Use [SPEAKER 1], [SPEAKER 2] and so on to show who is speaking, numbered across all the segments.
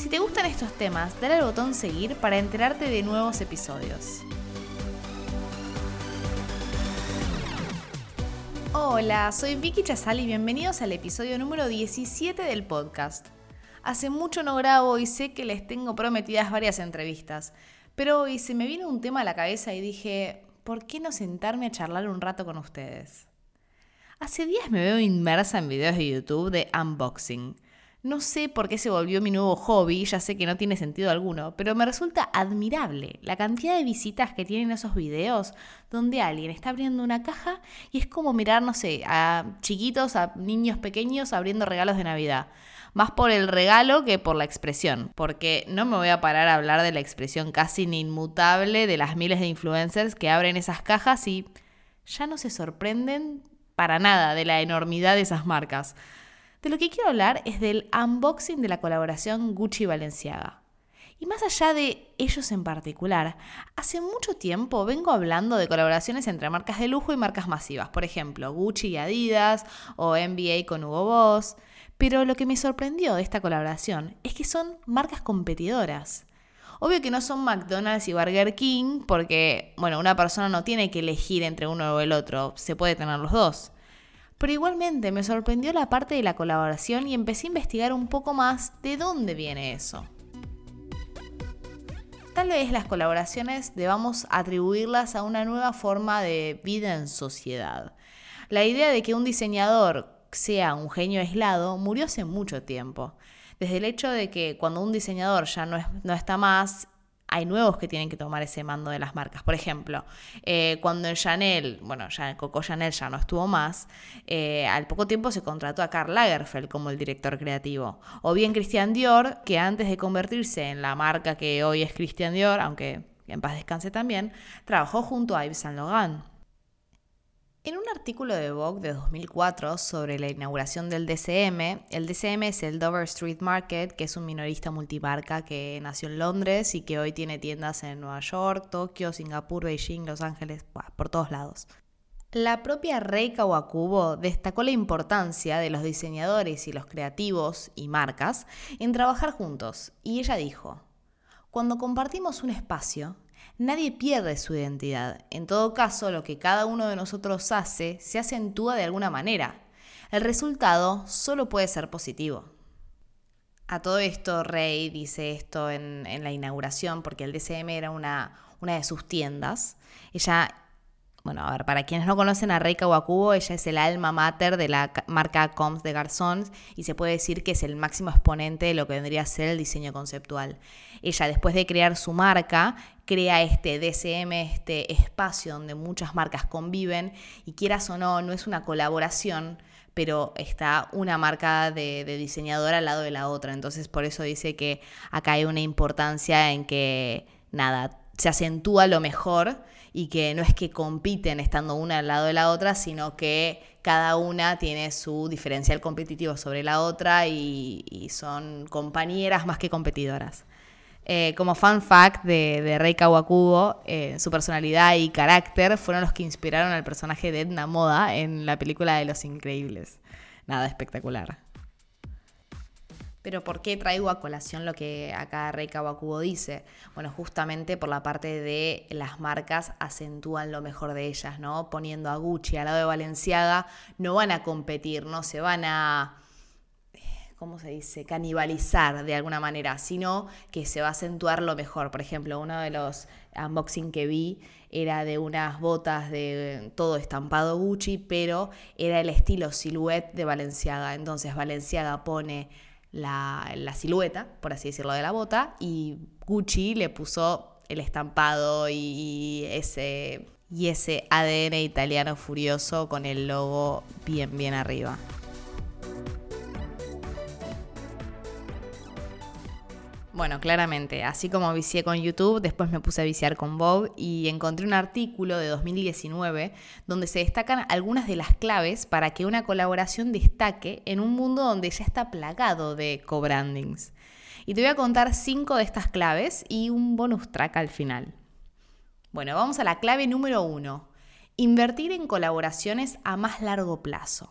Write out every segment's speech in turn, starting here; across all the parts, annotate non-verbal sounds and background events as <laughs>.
[SPEAKER 1] Si te gustan estos temas, dale al botón seguir para enterarte de nuevos episodios. Hola, soy Vicky Chazal y bienvenidos al episodio número 17 del podcast. Hace mucho no grabo y sé que les tengo prometidas varias entrevistas, pero hoy se me vino un tema a la cabeza y dije, ¿por qué no sentarme a charlar un rato con ustedes? Hace días me veo inmersa en videos de YouTube de unboxing. No sé por qué se volvió mi nuevo hobby, ya sé que no tiene sentido alguno, pero me resulta admirable la cantidad de visitas que tienen esos videos donde alguien está abriendo una caja y es como mirar, no sé, a chiquitos, a niños pequeños abriendo regalos de Navidad. Más por el regalo que por la expresión, porque no me voy a parar a hablar de la expresión casi inmutable de las miles de influencers que abren esas cajas y ya no se sorprenden para nada de la enormidad de esas marcas. De lo que quiero hablar es del unboxing de la colaboración Gucci Balenciaga. Y más allá de ellos en particular, hace mucho tiempo vengo hablando de colaboraciones entre marcas de lujo y marcas masivas, por ejemplo, Gucci y Adidas o NBA con Hugo Boss. Pero lo que me sorprendió de esta colaboración es que son marcas competidoras. Obvio que no son McDonald's y Burger King, porque, bueno, una persona no tiene que elegir entre uno o el otro, se puede tener los dos. Pero igualmente me sorprendió la parte de la colaboración y empecé a investigar un poco más de dónde viene eso. Tal vez las colaboraciones debamos atribuirlas a una nueva forma de vida en sociedad. La idea de que un diseñador sea un genio aislado murió hace mucho tiempo. Desde el hecho de que cuando un diseñador ya no, no está más, hay nuevos que tienen que tomar ese mando de las marcas. Por ejemplo, eh, cuando en Chanel, bueno, ya Coco Chanel ya no estuvo más, eh, al poco tiempo se contrató a Karl Lagerfeld como el director creativo. O bien Christian Dior, que antes de convertirse en la marca que hoy es Christian Dior, aunque en paz descanse también, trabajó junto a Yves Saint Laurent. En un artículo de Vogue de 2004 sobre la inauguración del DCM, el DCM es el Dover Street Market, que es un minorista multimarca que nació en Londres y que hoy tiene tiendas en Nueva York, Tokio, Singapur, Beijing, Los Ángeles, por todos lados. La propia Rei Kawakubo destacó la importancia de los diseñadores y los creativos y marcas en trabajar juntos y ella dijo, cuando compartimos un espacio, nadie pierde su identidad. En todo caso, lo que cada uno de nosotros hace se acentúa de alguna manera. El resultado solo puede ser positivo. A todo esto, Rey dice esto en, la inauguración, porque el DCM era una, una de sus tiendas. Ella bueno, a ver, para quienes no conocen a Rey Kawakubo, ella es el alma mater de la marca Combs de Garzón y se puede decir que es el máximo exponente de lo que vendría a ser el diseño conceptual. Ella, después de crear su marca, crea este DCM, este espacio donde muchas marcas conviven y quieras o no, no es una colaboración, pero está una marca de, de diseñador al lado de la otra. Entonces, por eso dice que acá hay una importancia en que, nada, se acentúa lo mejor y que no es que compiten estando una al lado de la otra, sino que cada una tiene su diferencial competitivo sobre la otra y, son compañeras más que competidoras. Eh, como fun fact de, de Rei Kawakubo, eh, su personalidad y carácter fueron los que inspiraron al personaje de Edna Moda en la película de Los Increíbles. Nada espectacular. Pero ¿por qué traigo a colación lo que acá Rey Kawakubo dice? Bueno, justamente por la parte de las marcas acentúan lo mejor de ellas, ¿no? Poniendo a Gucci al lado de Valenciaga, no van a competir, no se van a, ¿cómo se dice?, canibalizar de alguna manera, sino que se va a acentuar lo mejor. Por ejemplo, uno de los unboxing que vi era de unas botas de todo estampado Gucci, pero era el estilo silhouette de Valenciaga. Entonces Valenciaga pone la, silueta, por así decirlo, de la bota y Gucci le puso el estampado y, ese, y ese ADN italiano furioso con el logo bien, bien arriba. Bueno, claramente, así como vicié con YouTube, después me puse a viciar con Bob y encontré un artículo de 2019 donde se destacan algunas de las claves para que una colaboración destaque en un mundo donde ya está plagado de co-brandings. Y te voy a contar cinco de estas claves y un bonus track al final. Bueno, vamos a la clave número uno. Invertir en colaboraciones a más largo plazo.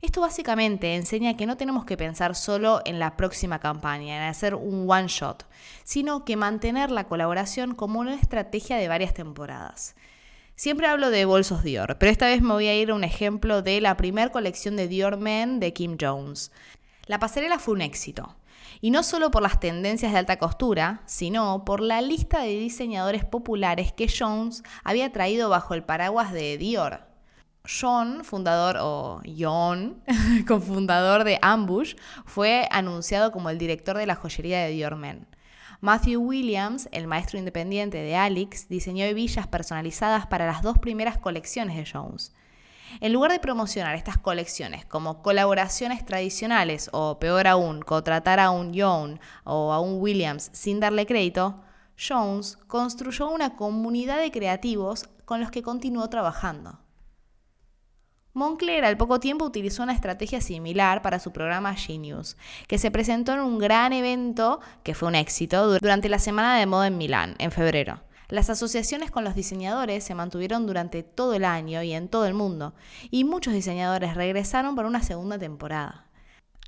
[SPEAKER 1] Esto básicamente enseña que no tenemos que pensar solo en la próxima campaña, en hacer un one shot, sino que mantener la colaboración como una estrategia de varias temporadas. Siempre hablo de bolsos Dior, pero esta vez me voy a ir a un ejemplo de la primera colección de Dior Men de Kim Jones. La pasarela fue un éxito, y no solo por las tendencias de alta costura, sino por la lista de diseñadores populares que Jones había traído bajo el paraguas de Dior. John, fundador, o John, <laughs> cofundador de Ambush, fue anunciado como el director de la joyería de Dior Men. Matthew Williams, el maestro independiente de Alix, diseñó hebillas personalizadas para las dos primeras colecciones de Jones. En lugar de promocionar estas colecciones como colaboraciones tradicionales o peor aún, contratar a un John o a un Williams sin darle crédito, Jones construyó una comunidad de creativos con los que continuó trabajando. Moncler al poco tiempo utilizó una estrategia similar para su programa Genius, que se presentó en un gran evento que fue un éxito durante la Semana de Moda en Milán, en febrero. Las asociaciones con los diseñadores se mantuvieron durante todo el año y en todo el mundo, y muchos diseñadores regresaron para una segunda temporada.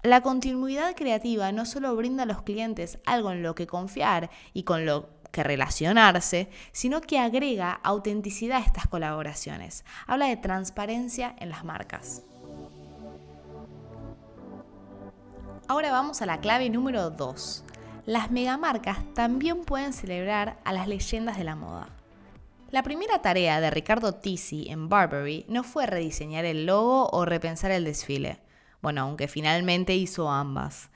[SPEAKER 1] La continuidad creativa no solo brinda a los clientes algo en lo que confiar y con lo que relacionarse, sino que agrega autenticidad a estas colaboraciones. Habla de transparencia en las marcas. Ahora vamos a la clave número 2. Las megamarcas también pueden celebrar a las leyendas de la moda. La primera tarea de Ricardo Tisi en Burberry no fue rediseñar el logo o repensar el desfile. Bueno, aunque finalmente hizo ambas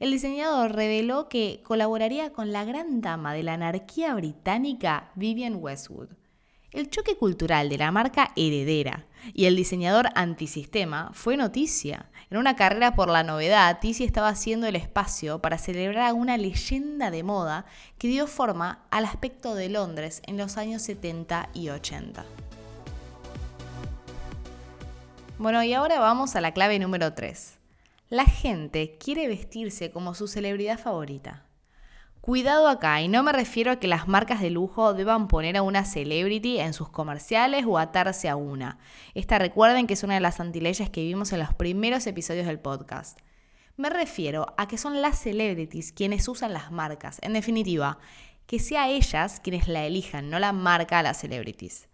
[SPEAKER 1] el diseñador reveló que colaboraría con la gran dama de la anarquía británica, Vivian Westwood. El choque cultural de la marca heredera y el diseñador antisistema fue noticia. En una carrera por la novedad, Tizi estaba haciendo el espacio para celebrar a una leyenda de moda que dio forma al aspecto de Londres en los años 70 y 80. Bueno, y ahora vamos a la clave número 3. La gente quiere vestirse como su celebridad favorita. Cuidado acá, y no me refiero a que las marcas de lujo deban poner a una celebrity en sus comerciales o atarse a una. Esta recuerden que es una de las antileyes que vimos en los primeros episodios del podcast. Me refiero a que son las celebrities quienes usan las marcas. En definitiva, que sea ellas quienes la elijan, no la marca a las celebrities.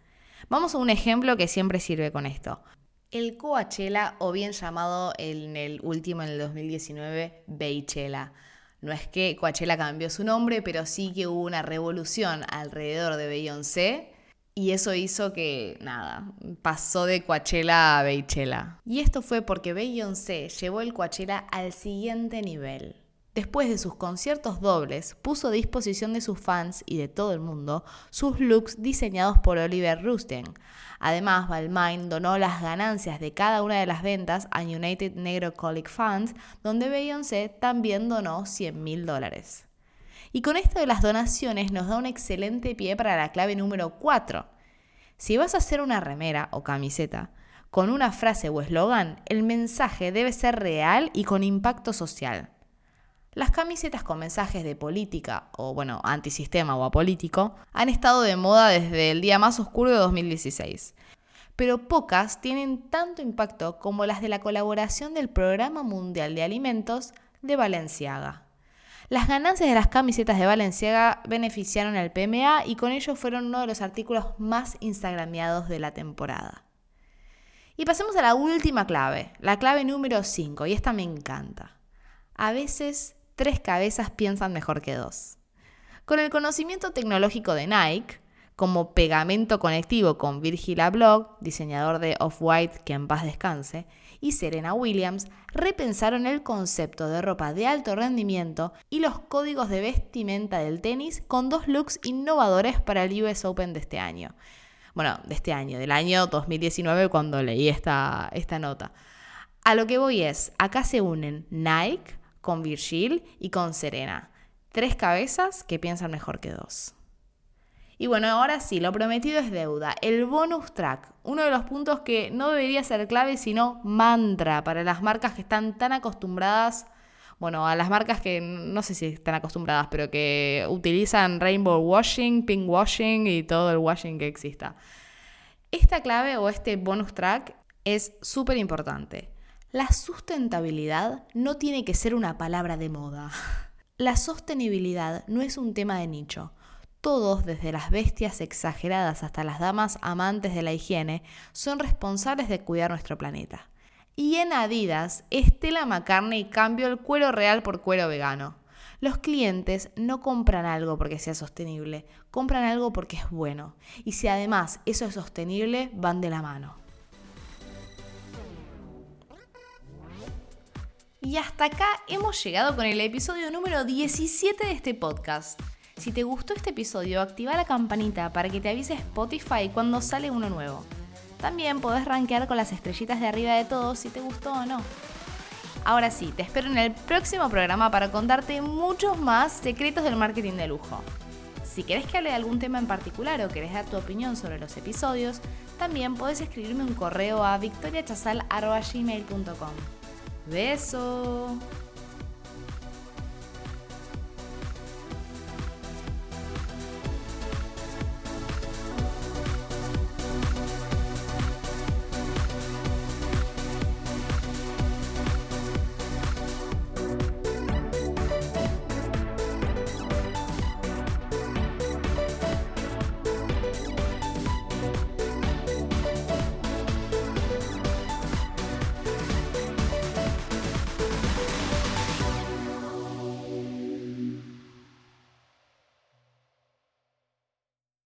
[SPEAKER 1] Vamos a un ejemplo que siempre sirve con esto el Coachella, o bien llamado en el último, en el 2019, Beychella. No es que Coachella cambió su nombre, pero sí que hubo una revolución alrededor de Beyoncé y eso hizo que, nada, pasó de Coachella a Beychella. Y esto fue porque Beyoncé llevó el Coachella al siguiente nivel. Después de sus conciertos dobles, puso a disposición de sus fans y de todo el mundo sus looks diseñados por Oliver Rusten. Además, Balmain donó las ganancias de cada una de las ventas a United Negro Colic Funds, donde Beyoncé también donó 100 mil dólares. Y con esto de las donaciones nos da un excelente pie para la clave número 4. Si vas a hacer una remera o camiseta, con una frase o eslogan, el mensaje debe ser real y con impacto social. Las camisetas con mensajes de política, o bueno, antisistema o apolítico, han estado de moda desde el día más oscuro de 2016. Pero pocas tienen tanto impacto como las de la colaboración del Programa Mundial de Alimentos de Valenciaga. Las ganancias de las camisetas de Valenciaga beneficiaron al PMA y con ello fueron uno de los artículos más instagrameados de la temporada. Y pasemos a la última clave, la clave número 5, y esta me encanta. A veces tres cabezas piensan mejor que dos. Con el conocimiento tecnológico de Nike, como pegamento conectivo con Virgil Abloh, diseñador de Off-White que en paz descanse, y Serena Williams, repensaron el concepto de ropa de alto rendimiento y los códigos de vestimenta del tenis con dos looks innovadores para el US Open de este año. Bueno, de este año, del año 2019 cuando leí esta, esta nota. A lo que voy es, acá se unen Nike, con Virgil y con Serena. Tres cabezas que piensan mejor que dos. Y bueno, ahora sí, lo prometido es deuda. El bonus track, uno de los puntos que no debería ser clave, sino mantra para las marcas que están tan acostumbradas, bueno, a las marcas que no sé si están acostumbradas, pero que utilizan rainbow washing, pink washing y todo el washing que exista. Esta clave o este bonus track es súper importante. La sustentabilidad no tiene que ser una palabra de moda. La sostenibilidad no es un tema de nicho. Todos, desde las bestias exageradas hasta las damas amantes de la higiene, son responsables de cuidar nuestro planeta. Y en Adidas, Estela McCartney cambió el cuero real por cuero vegano. Los clientes no compran algo porque sea sostenible, compran algo porque es bueno. Y si además eso es sostenible, van de la mano. Y hasta acá hemos llegado con el episodio número 17 de este podcast. Si te gustó este episodio, activa la campanita para que te avise Spotify cuando sale uno nuevo. También podés rankear con las estrellitas de arriba de todos si te gustó o no. Ahora sí, te espero en el próximo programa para contarte muchos más secretos del marketing de lujo. Si querés que hable de algún tema en particular o querés dar tu opinión sobre los episodios, también podés escribirme un correo a victoriachazal.gmail.com. ¡Beso!